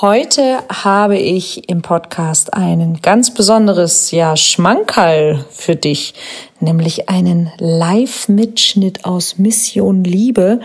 Heute habe ich im Podcast ein ganz besonderes, ja, Schmankerl für dich, nämlich einen Live-Mitschnitt aus Mission Liebe.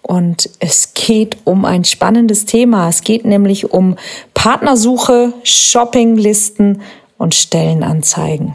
Und es geht um ein spannendes Thema. Es geht nämlich um Partnersuche, Shoppinglisten und Stellenanzeigen.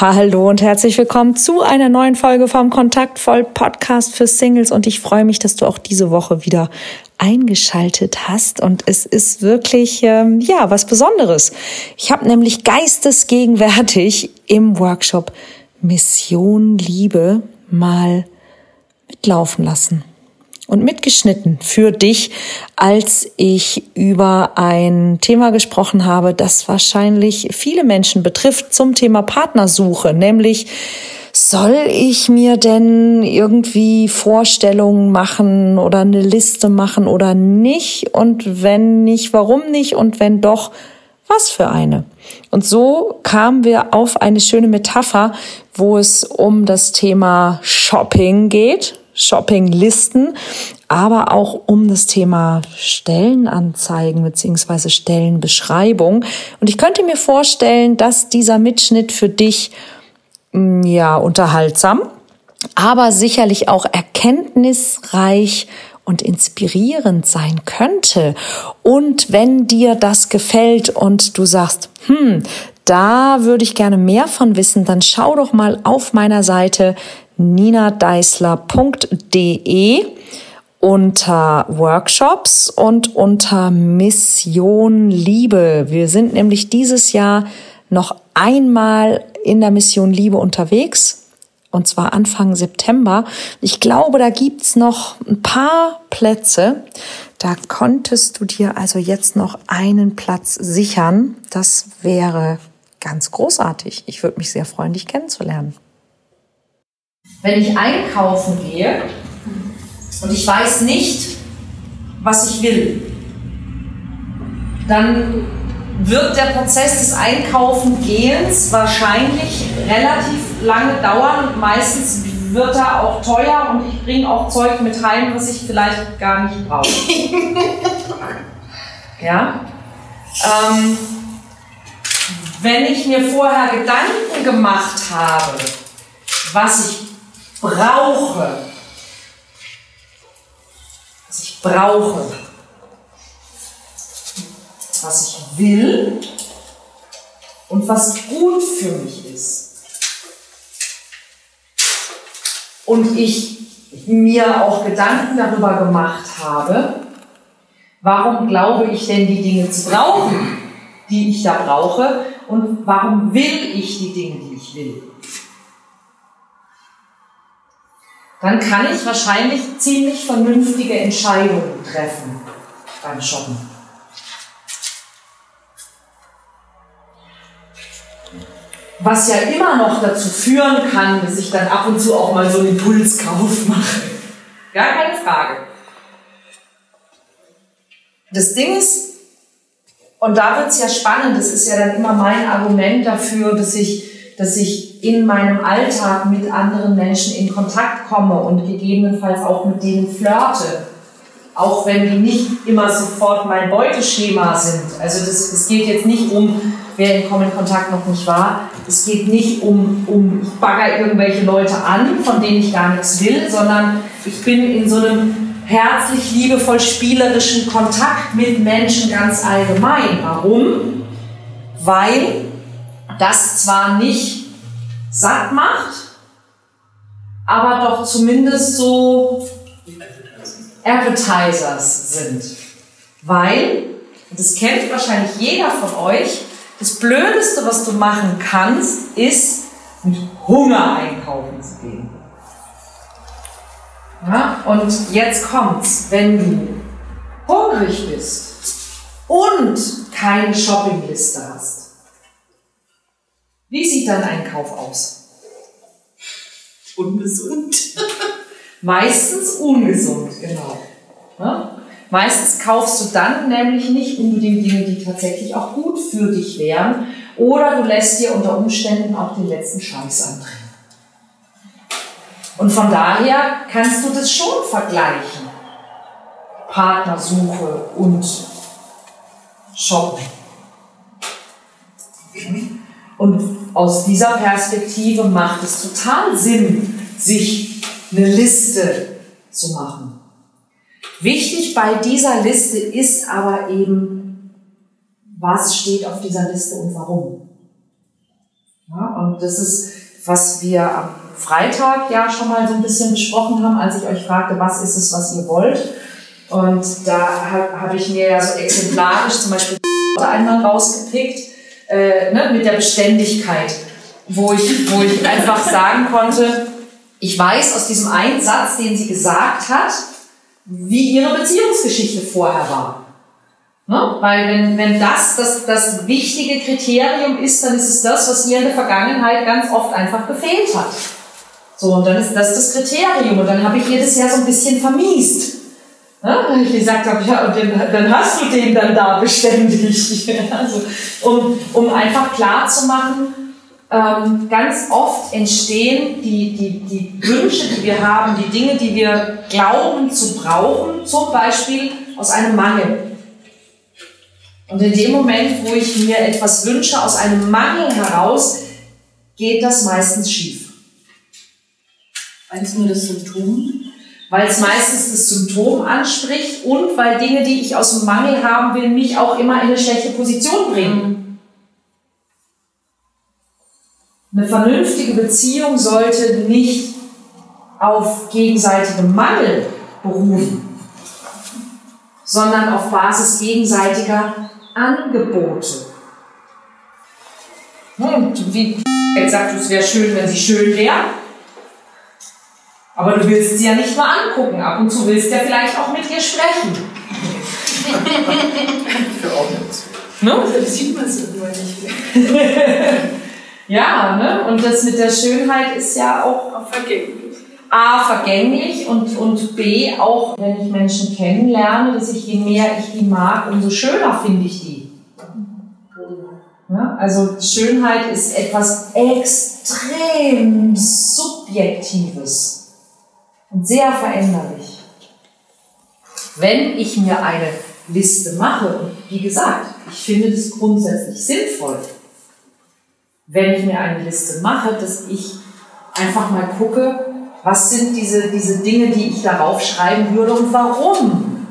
Hallo und herzlich willkommen zu einer neuen Folge vom Kontaktvoll Podcast für Singles. Und ich freue mich, dass du auch diese Woche wieder eingeschaltet hast. Und es ist wirklich ähm, ja was Besonderes. Ich habe nämlich geistesgegenwärtig im Workshop Mission Liebe mal mitlaufen lassen und mitgeschnitten für dich, als ich über ein Thema gesprochen habe, das wahrscheinlich viele Menschen betrifft zum Thema Partnersuche, nämlich soll ich mir denn irgendwie Vorstellungen machen oder eine Liste machen oder nicht? Und wenn nicht, warum nicht? Und wenn doch, was für eine? Und so kamen wir auf eine schöne Metapher, wo es um das Thema Shopping geht, Shoppinglisten, aber auch um das Thema Stellenanzeigen beziehungsweise Stellenbeschreibung. Und ich könnte mir vorstellen, dass dieser Mitschnitt für dich Mm, ja, unterhaltsam, aber sicherlich auch erkenntnisreich und inspirierend sein könnte. Und wenn dir das gefällt und du sagst, hm, da würde ich gerne mehr von wissen, dann schau doch mal auf meiner Seite ninadeisler.de unter Workshops und unter Mission Liebe. Wir sind nämlich dieses Jahr noch einmal in der Mission Liebe unterwegs. Und zwar Anfang September. Ich glaube, da gibt's noch ein paar Plätze. Da konntest du dir also jetzt noch einen Platz sichern. Das wäre ganz großartig. Ich würde mich sehr freuen, dich kennenzulernen. Wenn ich einkaufen gehe und ich weiß nicht, was ich will, dann wird der Prozess des Einkaufengehens wahrscheinlich relativ lange dauern und meistens wird er auch teuer und ich bringe auch Zeug mit heim, was ich vielleicht gar nicht brauche. ja? Ähm, wenn ich mir vorher Gedanken gemacht habe, was ich brauche, was ich brauche, was ich will und was gut für mich ist. Und ich mir auch Gedanken darüber gemacht habe, warum glaube ich denn die Dinge zu brauchen, die ich da brauche und warum will ich die Dinge, die ich will. Dann kann ich wahrscheinlich ziemlich vernünftige Entscheidungen treffen beim Shoppen. Was ja immer noch dazu führen kann, dass ich dann ab und zu auch mal so einen Impulskauf mache. Gar keine Frage. Das Ding ist, und da wird es ja spannend, das ist ja dann immer mein Argument dafür, dass ich, dass ich in meinem Alltag mit anderen Menschen in Kontakt komme und gegebenenfalls auch mit denen flirte. Auch wenn die nicht immer sofort mein Beuteschema sind. Also das, es geht jetzt nicht um, wer in Common Kontakt noch nicht war. Es geht nicht um, um, ich bagger irgendwelche Leute an, von denen ich gar nichts will, sondern ich bin in so einem herzlich, liebevoll, spielerischen Kontakt mit Menschen ganz allgemein. Warum? Weil das zwar nicht satt macht, aber doch zumindest so Appetizers sind. Weil, und das kennt wahrscheinlich jeder von euch, das Blödeste, was du machen kannst, ist mit Hunger einkaufen zu gehen. Ja? Und jetzt kommt's, wenn du hungrig bist und keine Shoppingliste hast, wie sieht dein Einkauf aus? Ungesund. Meistens ungesund, genau. Ja? Meistens kaufst du dann nämlich nicht unbedingt Dinge, die tatsächlich auch gut für dich wären. Oder du lässt dir unter Umständen auch den letzten Scheiß andrehen. Und von daher kannst du das schon vergleichen. Partnersuche und Shoppen. Und aus dieser Perspektive macht es total Sinn, sich eine Liste zu machen. Wichtig bei dieser Liste ist aber eben, was steht auf dieser Liste und warum. Ja, und das ist, was wir am Freitag ja schon mal so ein bisschen besprochen haben, als ich euch fragte, was ist es, was ihr wollt. Und da habe hab ich mir ja so exemplarisch zum Beispiel einmal rausgepickt, äh, ne, mit der Beständigkeit, wo ich, wo ich einfach sagen konnte, ich weiß aus diesem einen Satz, den sie gesagt hat, wie ihre Beziehungsgeschichte vorher war. Ne? Weil wenn, wenn das, das das wichtige Kriterium ist, dann ist es das, was ihr in der Vergangenheit ganz oft einfach gefehlt hat. So, und dann ist das das Kriterium. Und dann habe ich ihr das ja so ein bisschen vermiest. Ne? Ich gesagt habe, ja, dann, dann hast du den dann da beständig. also, um, um einfach klar zu machen, ähm, ganz oft entstehen die, die, die Wünsche, die wir haben, die Dinge, die wir glauben zu brauchen, zum Beispiel aus einem Mangel. Und in dem Moment, wo ich mir etwas wünsche aus einem Mangel heraus, geht das meistens schief. Weil es nur das Symptom? Weil es meistens das Symptom anspricht und weil Dinge, die ich aus dem Mangel haben will, mich auch immer in eine schlechte Position bringen. Eine vernünftige Beziehung sollte nicht auf gegenseitigem Mangel beruhen, sondern auf Basis gegenseitiger Angebote. Und wie jetzt sagt, es wäre schön, wenn sie schön wäre. Aber du willst sie ja nicht mal angucken. Ab und zu willst du ja vielleicht auch mit ihr sprechen. Für auch nicht. Ne? Das sieht man so nur nicht. Ja, ne? und das mit der Schönheit ist ja auch, auch vergänglich. A, vergänglich und, und B, auch wenn ich Menschen kennenlerne, dass ich je mehr ich die mag, umso schöner finde ich die. Ja, also Schönheit ist etwas extrem Subjektives sehr veränderlich. Wenn ich mir eine Liste mache, und wie gesagt, ich finde das grundsätzlich sinnvoll, wenn ich mir eine Liste mache, dass ich einfach mal gucke, was sind diese, diese Dinge, die ich darauf schreiben würde und warum.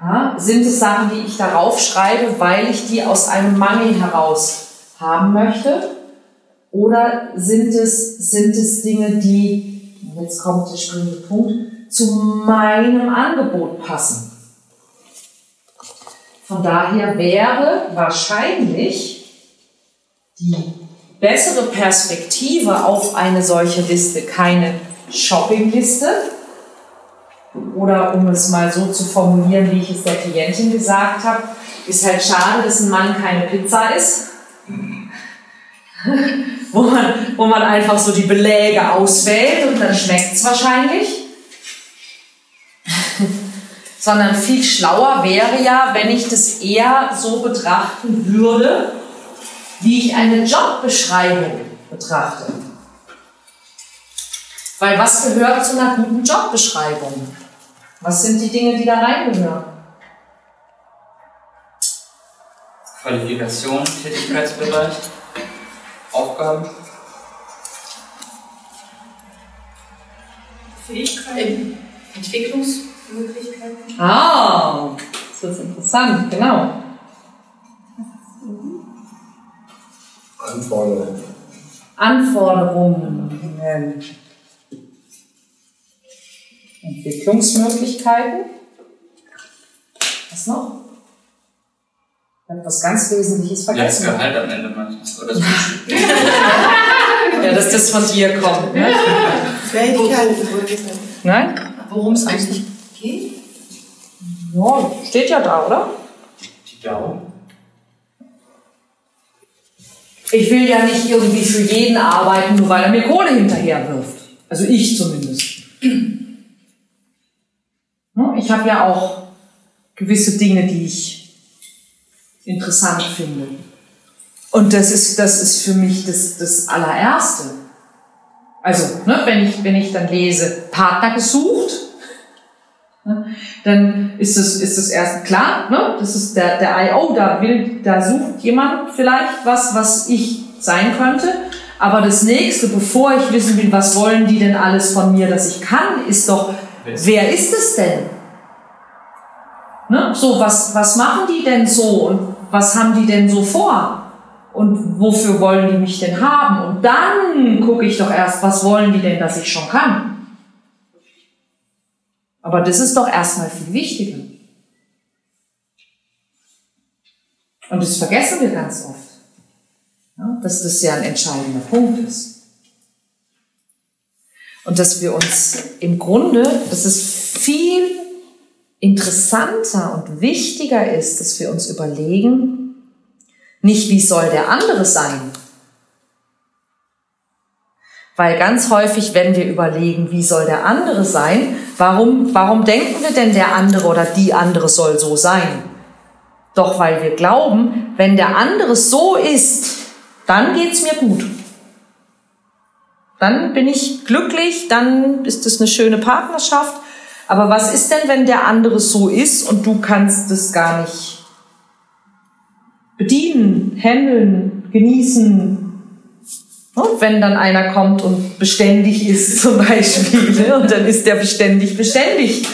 Ja, sind es Sachen, die ich darauf schreibe, weil ich die aus einem Mangel heraus haben möchte? Oder sind es, sind es Dinge, die, jetzt kommt der springende Punkt, zu meinem Angebot passen? Von daher wäre wahrscheinlich die bessere Perspektive auf eine solche Liste keine Shoppingliste oder um es mal so zu formulieren, wie ich es der Klientin gesagt habe, ist halt schade, dass ein Mann keine Pizza ist. wo, man, wo man einfach so die Beläge auswählt und dann schmeckt es wahrscheinlich. Sondern viel schlauer wäre ja, wenn ich das eher so betrachten würde, wie ich eine Jobbeschreibung betrachte. Weil was gehört zu einer guten Jobbeschreibung? Was sind die Dinge, die da reingehören? Qualifikation, Tätigkeitsbereich, Aufgaben. Fähigkeiten, Entwicklungsmöglichkeiten. Ah, das ist interessant, genau. Anforderungen. Anforderungen. Entwicklungsmöglichkeiten. Was noch? Was ganz Wesentliches Ja, das vergessen. Gehalt am Ende manchmal. Oder Ja, dass das von dir kommt. Ne? Fähigkeiten. Nein? Worum es eigentlich geht? Ja, steht ja da, oder? Die Daumen. Ich will ja nicht irgendwie für jeden arbeiten, nur weil er mir Kohle hinterher wirft. Also ich zumindest. Ne, Ich habe ja auch gewisse Dinge, die ich interessant finde. Und das ist, das ist für mich das, das allererste. Also, ne, wenn, ich, wenn ich dann lese, Partner gesucht, ne, dann ist es, ist es erst klar, ne, das ist der, der IO, da will, da sucht jemand vielleicht was, was ich sein könnte. Aber das nächste, bevor ich wissen will, was wollen die denn alles von mir, dass ich kann, ist doch, Wer ist- wer ist es denn? Ne? So, was, was machen die denn so und was haben die denn so vor? Und wofür wollen die mich denn haben? Und dann gucke ich doch erst, was wollen die denn, dass ich schon kann? Aber das ist doch erstmal viel wichtiger. Und das vergessen wir ganz oft. Ja, dass das ja ein entscheidender Punkt ist. Und dass wir uns im Grunde, dass es viel interessanter und wichtiger ist, dass wir uns überlegen, nicht wie soll der andere sein. Weil ganz häufig, wenn wir überlegen, wie soll der andere sein, warum, warum denken wir denn, der andere oder die andere soll so sein? Doch weil wir glauben, wenn der andere so ist, dann geht's mir gut. Dann bin ich glücklich, dann ist es eine schöne Partnerschaft. Aber was ist denn, wenn der andere so ist und du kannst es gar nicht bedienen, handeln, genießen? Und wenn dann einer kommt und beständig ist zum Beispiel, ne, und dann ist der beständig beständig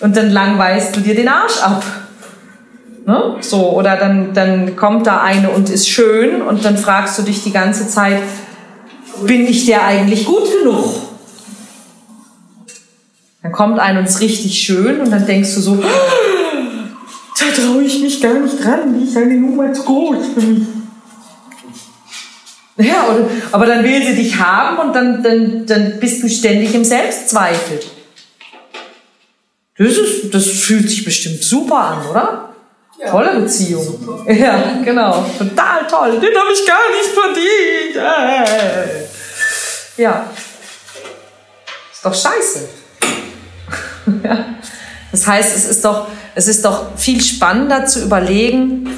und dann langweilst du dir den Arsch ab. Ne? So, oder dann, dann kommt da eine und ist schön und dann fragst du dich die ganze Zeit, bin ich der eigentlich gut genug? Dann kommt ein und ist richtig schön und dann denkst du so, da traue ich mich gar nicht dran, die ist eine Nummer zu groß für mich. Ja, oder, aber dann will sie dich haben und dann, dann, dann bist du ständig im Selbstzweifel. Das, ist, das fühlt sich bestimmt super an, oder? Tolle Beziehung. Ja, genau. Total toll. Den habe ich gar nicht verdient. Äh. Ja. Ist doch scheiße. Das heißt, es ist doch, es ist doch viel spannender zu überlegen,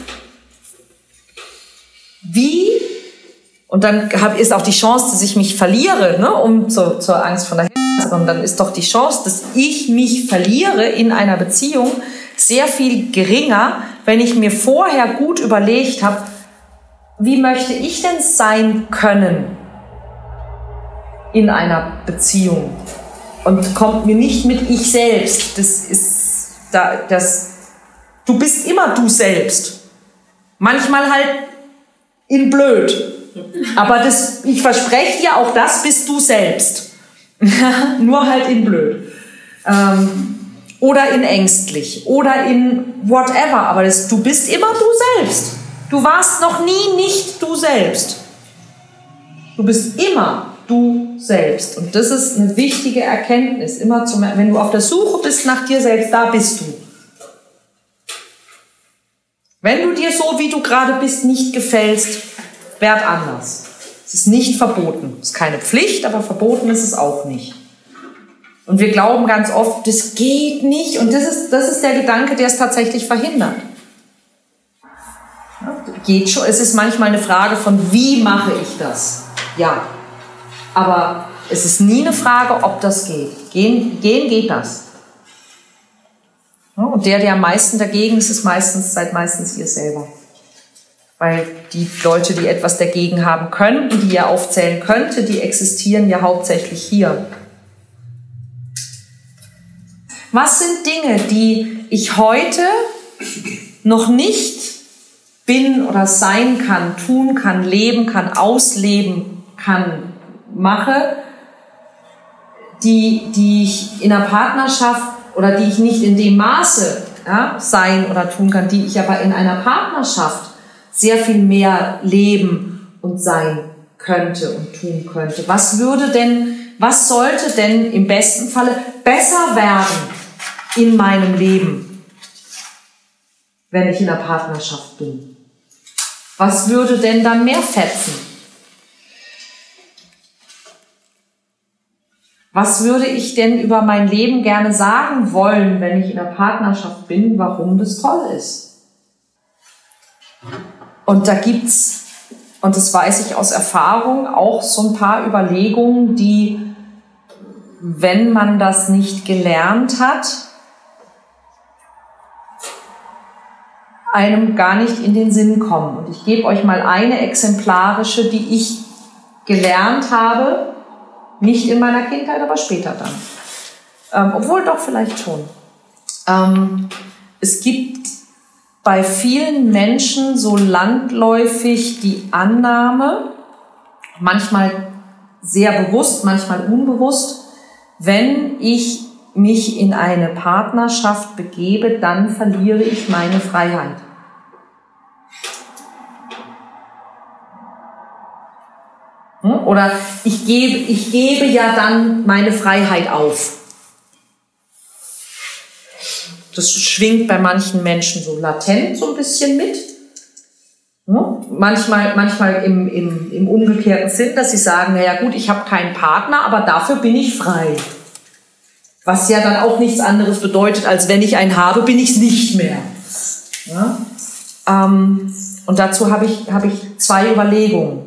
wie, und dann ist auch die Chance, dass ich mich verliere, ne, um zur, zur Angst von der zu kommen, dann ist doch die Chance, dass ich mich verliere in einer Beziehung sehr viel geringer, wenn ich mir vorher gut überlegt habe, wie möchte ich denn sein können in einer Beziehung? Und kommt mir nicht mit ich selbst. Das ist da, das. Du bist immer du selbst. Manchmal halt in blöd. Aber das, ich verspreche dir, auch das bist du selbst. Nur halt in blöd. Ähm, oder in ängstlich. Oder in whatever. Aber das, du bist immer du selbst. Du warst noch nie nicht du selbst. Du bist immer du selbst. Und das ist eine wichtige Erkenntnis. Immer zum, wenn du auf der Suche bist nach dir selbst, da bist du. Wenn du dir so, wie du gerade bist, nicht gefällst, werd anders. Es ist nicht verboten. Es ist keine Pflicht, aber verboten ist es auch nicht. Und wir glauben ganz oft, das geht nicht. Und das ist, das ist der Gedanke, der es tatsächlich verhindert. Ja, geht schon. Es ist manchmal eine Frage von, wie mache ich das? Ja. Aber es ist nie eine Frage, ob das geht. Gehen, gehen geht das. Und der, der am meisten dagegen ist, ist meistens, seid meistens ihr selber. Weil die Leute, die etwas dagegen haben könnten, die ihr aufzählen könnte, die existieren ja hauptsächlich hier. Was sind Dinge, die ich heute noch nicht bin oder sein kann, tun kann, leben kann, ausleben kann, mache, die, die ich in einer Partnerschaft oder die ich nicht in dem Maße ja, sein oder tun kann, die ich aber in einer Partnerschaft sehr viel mehr leben und sein könnte und tun könnte. Was würde denn, was sollte denn im besten Falle besser werden in meinem Leben? wenn ich in einer Partnerschaft bin? Was würde denn dann mehr fetzen? Was würde ich denn über mein Leben gerne sagen wollen, wenn ich in einer Partnerschaft bin, warum das toll ist? Und da gibt's, und das weiß ich aus Erfahrung, auch so ein paar Überlegungen, die, wenn man das nicht gelernt hat, einem gar nicht in den Sinn kommen. Und ich gebe euch mal eine exemplarische, die ich gelernt habe, nicht in meiner Kindheit, aber später dann. Ähm, obwohl doch vielleicht schon. Ähm, es gibt bei vielen Menschen so landläufig die Annahme, manchmal sehr bewusst, manchmal unbewusst, wenn ich mich in eine Partnerschaft begebe, dann verliere ich meine Freiheit. Oder ich gebe, ich gebe ja dann meine Freiheit auf. Das schwingt bei manchen Menschen so latent so ein bisschen mit. Hm? Manchmal, manchmal im, im, im umgekehrten Sinn, dass sie sagen, naja gut, ich habe keinen Partner, aber dafür bin ich frei. Was ja dann auch nichts anderes bedeutet, als wenn ich einen habe, bin ich es nicht mehr. Ja? Ähm, und dazu habe ich, hab ich zwei Überlegungen.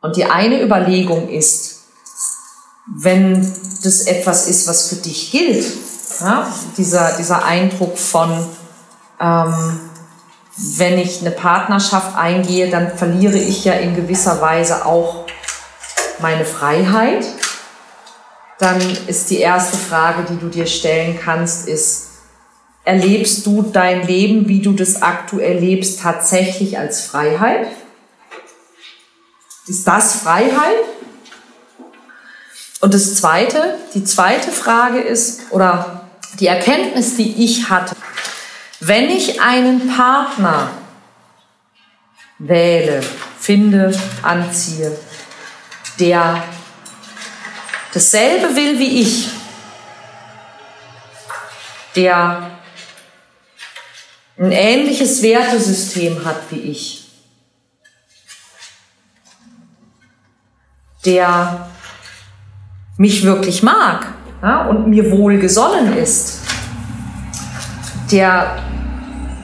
Und die eine Überlegung ist, wenn das etwas ist, was für dich gilt, ja, dieser, dieser Eindruck von, ähm, wenn ich eine Partnerschaft eingehe, dann verliere ich ja in gewisser Weise auch meine Freiheit. Dann ist die erste Frage, die du dir stellen kannst, ist, erlebst du dein Leben, wie du das aktuell lebst, tatsächlich als Freiheit? Ist das Freiheit? Und das zweite, die zweite Frage ist, oder die Erkenntnis, die ich hatte, wenn ich einen Partner wähle, finde, anziehe, der dasselbe will wie ich, der ein ähnliches Wertesystem hat wie ich, der mich wirklich mag ja, und mir wohlgesonnen ist, der,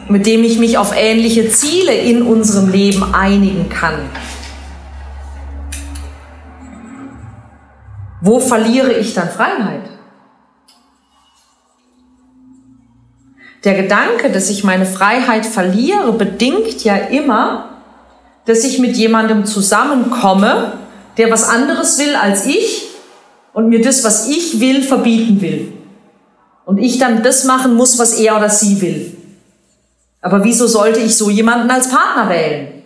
mit dem ich mich auf ähnliche Ziele in unserem Leben einigen kann. Wo verliere ich dann Freiheit? Der Gedanke, dass ich meine Freiheit verliere, bedingt ja immer, dass ich mit jemandem zusammenkomme, der was anderes will als ich und mir das, was ich will, verbieten will. Und ich dann das machen muss, was er oder sie will. Aber wieso sollte ich so jemanden als Partner wählen?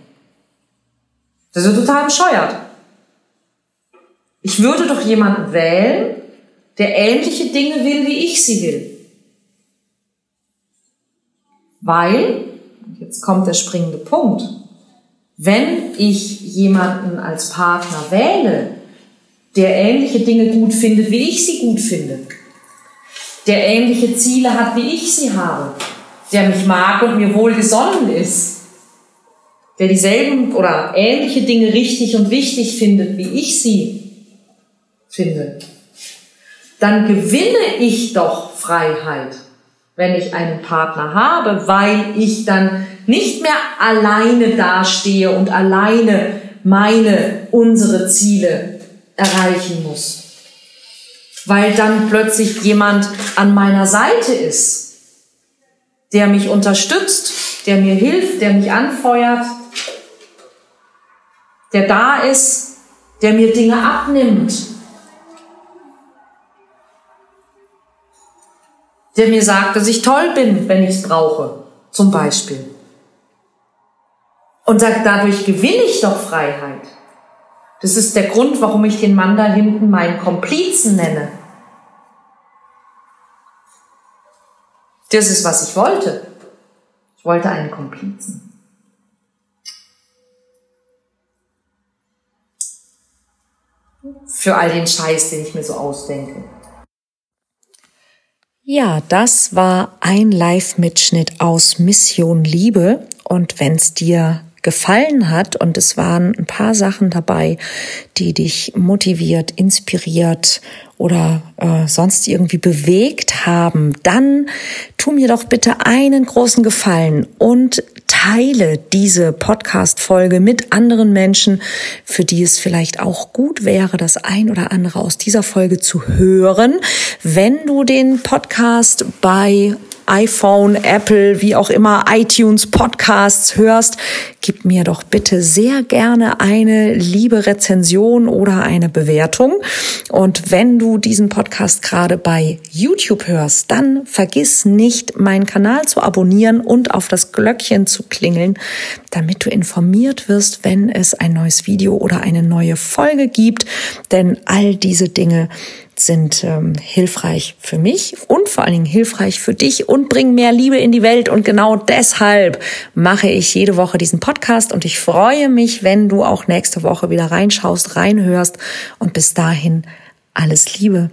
Das ist ja total bescheuert. Ich würde doch jemanden wählen, der ähnliche Dinge will, wie ich sie will. Weil, jetzt kommt der springende Punkt, wenn ich jemanden als Partner wähle, der ähnliche Dinge gut findet, wie ich sie gut finde, der ähnliche Ziele hat, wie ich sie habe, der mich mag und mir wohlgesonnen ist, der dieselben oder ähnliche Dinge richtig und wichtig findet, wie ich sie finde, dann gewinne ich doch Freiheit wenn ich einen Partner habe, weil ich dann nicht mehr alleine dastehe und alleine meine, unsere Ziele erreichen muss. Weil dann plötzlich jemand an meiner Seite ist, der mich unterstützt, der mir hilft, der mich anfeuert, der da ist, der mir Dinge abnimmt, der mir sagt, dass ich toll bin, wenn ich es brauche, zum Beispiel. Und sagt, dadurch gewinne ich doch Freiheit. Das ist der Grund, warum ich den Mann da hinten meinen Komplizen nenne. Das ist, was ich wollte. Ich wollte einen Komplizen. Für all den Scheiß, den ich mir so ausdenke. Ja, das war ein Live-Mitschnitt aus Mission Liebe. Und wenn es dir gefallen hat und es waren ein paar Sachen dabei, die dich motiviert, inspiriert oder äh, sonst irgendwie bewegt haben, dann tu mir doch bitte einen großen Gefallen und teile diese Podcast-Folge mit anderen Menschen, für die es vielleicht auch gut wäre, das ein oder andere aus dieser Folge zu hören. Wenn du den Podcast bei iPhone, Apple, wie auch immer, iTunes, Podcasts hörst, gib mir doch bitte sehr gerne eine liebe Rezension oder eine Bewertung. Und wenn du diesen Podcast gerade bei YouTube hörst, dann vergiss nicht, meinen Kanal zu abonnieren und auf das Glöckchen zu klingeln, damit du informiert wirst, wenn es ein neues Video oder eine neue Folge gibt. Denn all diese Dinge sind ähm, hilfreich für mich und vor allen Dingen hilfreich für dich und bringen mehr Liebe in die Welt. Und genau deshalb mache ich jede Woche diesen Podcast und ich freue mich, wenn du auch nächste Woche wieder reinschaust, reinhörst und bis dahin alles Liebe.